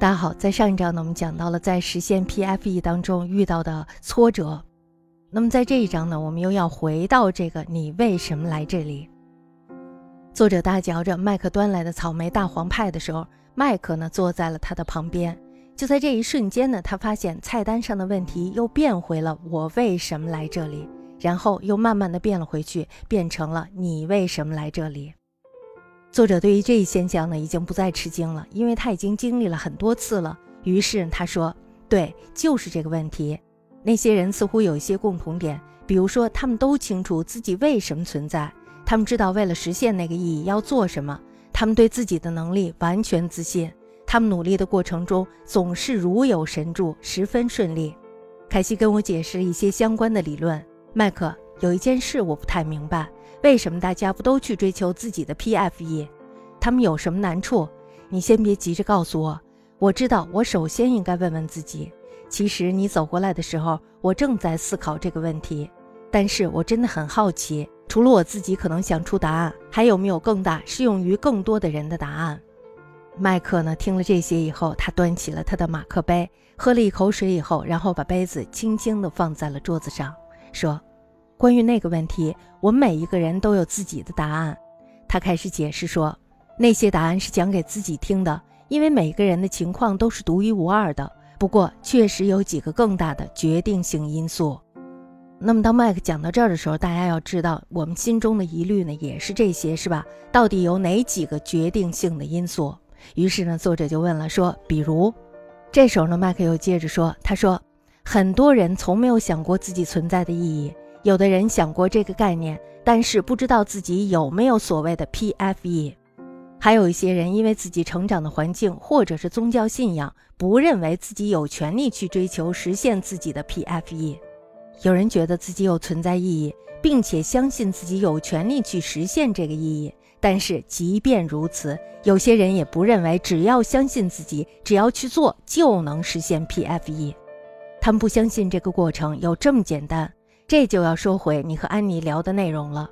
大家好，在上一章呢，我们讲到了在实现 PFE 当中遇到的挫折。那么在这一章呢，我们又要回到这个你为什么来这里？作者大嚼着麦克端来的草莓大黄派的时候，麦克呢坐在了他的旁边。就在这一瞬间呢，他发现菜单上的问题又变回了我为什么来这里，然后又慢慢的变了回去，变成了你为什么来这里？作者对于这一现象呢，已经不再吃惊了，因为他已经经历了很多次了。于是他说：“对，就是这个问题。那些人似乎有一些共同点，比如说他们都清楚自己为什么存在，他们知道为了实现那个意义要做什么，他们对自己的能力完全自信，他们努力的过程中总是如有神助，十分顺利。”凯西跟我解释一些相关的理论。麦克，有一件事我不太明白。为什么大家不都去追求自己的 PFE？他们有什么难处？你先别急着告诉我。我知道，我首先应该问问自己。其实你走过来的时候，我正在思考这个问题。但是我真的很好奇，除了我自己可能想出答案，还有没有更大、适用于更多的人的答案？麦克呢？听了这些以后，他端起了他的马克杯，喝了一口水以后，然后把杯子轻轻地放在了桌子上，说。关于那个问题，我们每一个人都有自己的答案。他开始解释说，那些答案是讲给自己听的，因为每个人的情况都是独一无二的。不过，确实有几个更大的决定性因素。那么，当麦克讲到这儿的时候，大家要知道，我们心中的疑虑呢，也是这些，是吧？到底有哪几个决定性的因素？于是呢，作者就问了，说，比如，这时候呢，麦克又接着说，他说，很多人从没有想过自己存在的意义。有的人想过这个概念，但是不知道自己有没有所谓的 PFE。还有一些人因为自己成长的环境或者是宗教信仰，不认为自己有权利去追求实现自己的 PFE。有人觉得自己有存在意义，并且相信自己有权利去实现这个意义。但是即便如此，有些人也不认为只要相信自己，只要去做就能实现 PFE。他们不相信这个过程有这么简单。这就要说回你和安妮聊的内容了。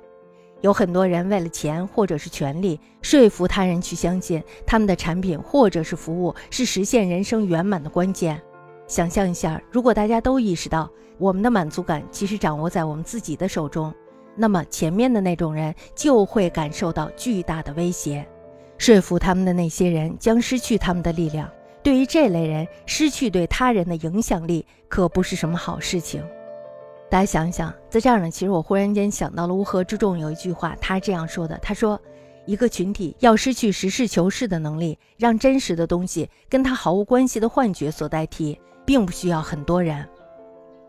有很多人为了钱或者是权利，说服他人去相信他们的产品或者是服务是实现人生圆满的关键。想象一下，如果大家都意识到我们的满足感其实掌握在我们自己的手中，那么前面的那种人就会感受到巨大的威胁。说服他们的那些人将失去他们的力量。对于这类人，失去对他人的影响力可不是什么好事情。大家想一想，在这儿呢，其实我忽然间想到了乌合之众有一句话，他这样说的：“他说，一个群体要失去实事求是的能力，让真实的东西跟他毫无关系的幻觉所代替，并不需要很多人。”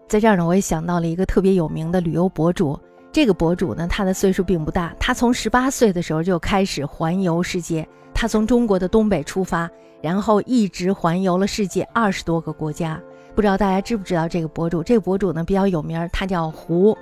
在这儿呢，我也想到了一个特别有名的旅游博主。这个博主呢，他的岁数并不大，他从十八岁的时候就开始环游世界。他从中国的东北出发，然后一直环游了世界二十多个国家。不知道大家知不知道这个博主？这个博主呢比较有名，他叫胡。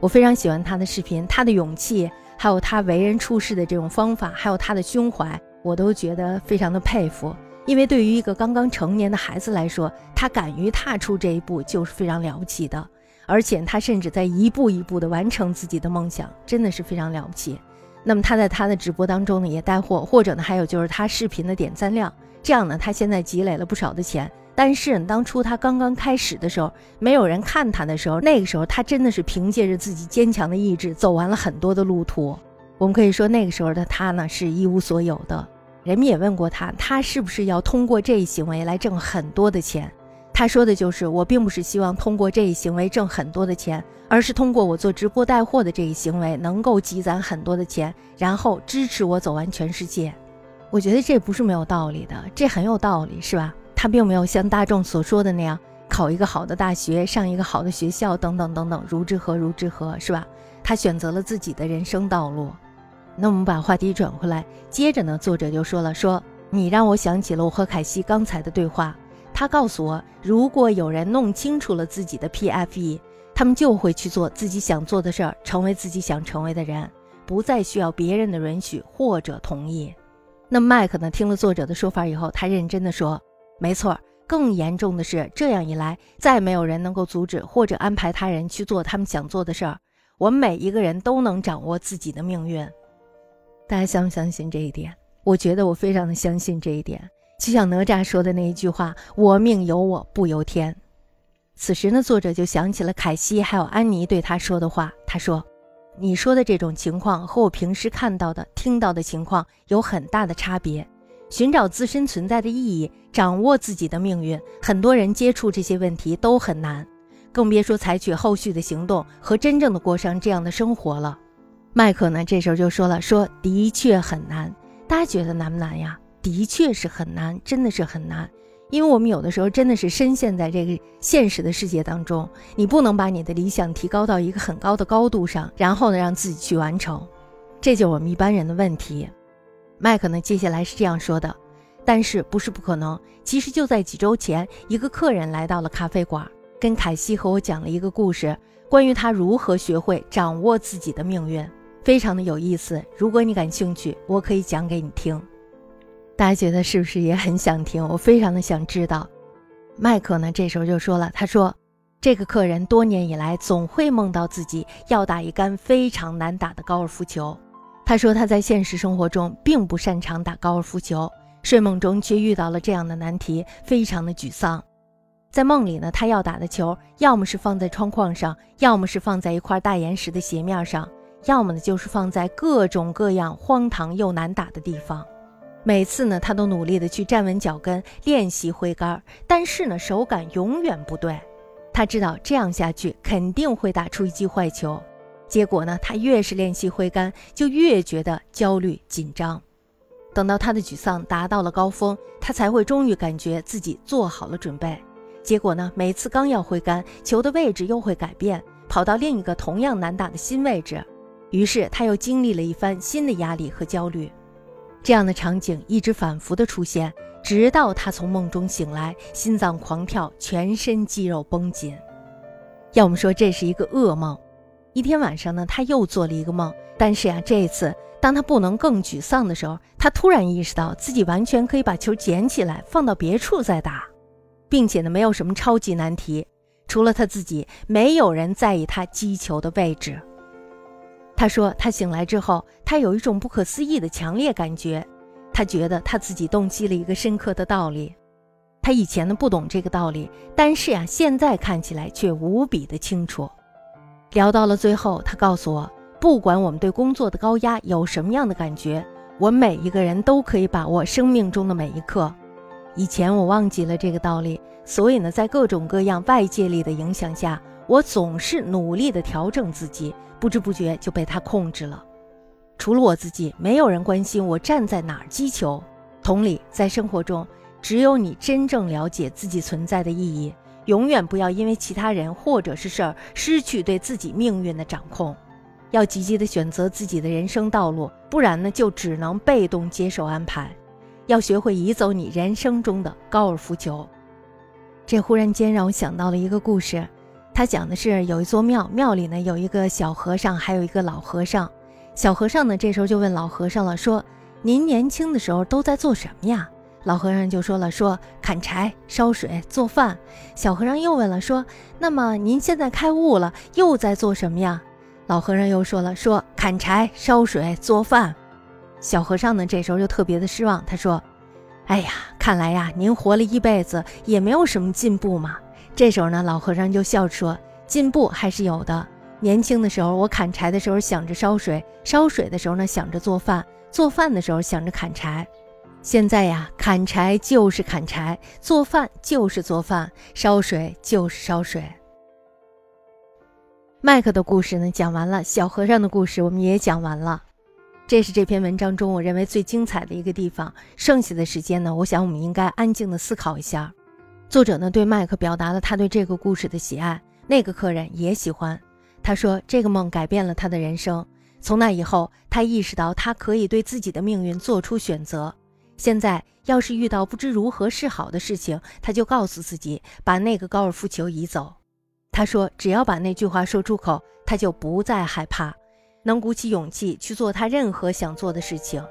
我非常喜欢他的视频，他的勇气，还有他为人处事的这种方法，还有他的胸怀，我都觉得非常的佩服。因为对于一个刚刚成年的孩子来说，他敢于踏出这一步就是非常了不起的。而且他甚至在一步一步的完成自己的梦想，真的是非常了不起。那么他在他的直播当中呢也带货，或者呢还有就是他视频的点赞量，这样呢他现在积累了不少的钱。但是当初他刚刚开始的时候，没有人看他的时候，那个时候他真的是凭借着自己坚强的意志走完了很多的路途。我们可以说那个时候的他呢是一无所有的。人们也问过他，他是不是要通过这一行为来挣很多的钱？他说的就是我并不是希望通过这一行为挣很多的钱，而是通过我做直播带货的这一行为能够积攒很多的钱，然后支持我走完全世界。我觉得这不是没有道理的，这很有道理，是吧？他并没有像大众所说的那样考一个好的大学，上一个好的学校，等等等等，如之何如之何，是吧？他选择了自己的人生道路。那我们把话题转回来，接着呢，作者就说了：“说你让我想起了我和凯西刚才的对话。他告诉我，如果有人弄清楚了自己的 PFE，他们就会去做自己想做的事儿，成为自己想成为的人，不再需要别人的允许或者同意。”那麦克呢，听了作者的说法以后，他认真的说。没错，更严重的是，这样一来，再没有人能够阻止或者安排他人去做他们想做的事儿。我们每一个人都能掌握自己的命运。大家相不相信这一点？我觉得我非常的相信这一点，就像哪吒说的那一句话：“我命由我不由天。”此时呢，作者就想起了凯西还有安妮对他说的话。他说：“你说的这种情况和我平时看到的、听到的情况有很大的差别。寻找自身存在的意义，掌握自己的命运，很多人接触这些问题都很难，更别说采取后续的行动和真正的过上这样的生活了。”麦克呢，这时候就说了：“说的确很难，大家觉得难不难呀？”的确是很难，真的是很难，因为我们有的时候真的是深陷在这个现实的世界当中，你不能把你的理想提高到一个很高的高度上，然后呢让自己去完成，这就是我们一般人的问题。麦克呢接下来是这样说的，但是不是不可能？其实就在几周前，一个客人来到了咖啡馆，跟凯西和我讲了一个故事，关于他如何学会掌握自己的命运，非常的有意思。如果你感兴趣，我可以讲给你听。大家觉得是不是也很想听？我非常的想知道。麦克呢，这时候就说了：“他说，这个客人多年以来总会梦到自己要打一杆非常难打的高尔夫球。他说他在现实生活中并不擅长打高尔夫球，睡梦中却遇到了这样的难题，非常的沮丧。在梦里呢，他要打的球要么是放在窗框上，要么是放在一块大岩石的斜面上，要么呢就是放在各种各样荒唐又难打的地方。”每次呢，他都努力的去站稳脚跟，练习挥杆，但是呢，手感永远不对。他知道这样下去肯定会打出一记坏球。结果呢，他越是练习挥杆，就越觉得焦虑紧张。等到他的沮丧达到了高峰，他才会终于感觉自己做好了准备。结果呢，每次刚要挥杆，球的位置又会改变，跑到另一个同样难打的新位置。于是他又经历了一番新的压力和焦虑。这样的场景一直反复的出现，直到他从梦中醒来，心脏狂跳，全身肌肉绷紧。要我们说，这是一个噩梦。一天晚上呢，他又做了一个梦，但是呀，这一次当他不能更沮丧的时候，他突然意识到自己完全可以把球捡起来放到别处再打，并且呢，没有什么超级难题，除了他自己，没有人在意他击球的位置。他说，他醒来之后，他有一种不可思议的强烈感觉。他觉得他自己洞悉了一个深刻的道理。他以前呢不懂这个道理，但是啊，现在看起来却无比的清楚。聊到了最后，他告诉我，不管我们对工作的高压有什么样的感觉，我们每一个人都可以把握生命中的每一刻。以前我忘记了这个道理，所以呢，在各种各样外界力的影响下，我总是努力的调整自己。不知不觉就被他控制了。除了我自己，没有人关心我站在哪儿击球。同理，在生活中，只有你真正了解自己存在的意义。永远不要因为其他人或者是事儿失去对自己命运的掌控。要积极的选择自己的人生道路，不然呢，就只能被动接受安排。要学会移走你人生中的高尔夫球。这忽然间让我想到了一个故事。他讲的是有一座庙，庙里呢有一个小和尚，还有一个老和尚。小和尚呢这时候就问老和尚了，说：“您年轻的时候都在做什么呀？”老和尚就说了，说：“砍柴、烧水、做饭。”小和尚又问了，说：“那么您现在开悟了，又在做什么呀？”老和尚又说了，说：“砍柴、烧水、做饭。”小和尚呢这时候就特别的失望，他说：“哎呀，看来呀，您活了一辈子也没有什么进步嘛。”这时候呢，老和尚就笑着说：“进步还是有的。年轻的时候，我砍柴的时候想着烧水，烧水的时候呢想着做饭，做饭的时候想着砍柴。现在呀，砍柴就是砍柴，做饭就是做饭，烧水就是烧水。”麦克的故事呢讲完了，小和尚的故事我们也讲完了。这是这篇文章中我认为最精彩的一个地方。剩下的时间呢，我想我们应该安静的思考一下。作者呢对麦克表达了他对这个故事的喜爱，那个客人也喜欢。他说这个梦改变了他的人生，从那以后他意识到他可以对自己的命运做出选择。现在要是遇到不知如何是好的事情，他就告诉自己把那个高尔夫球移走。他说只要把那句话说出口，他就不再害怕，能鼓起勇气去做他任何想做的事情。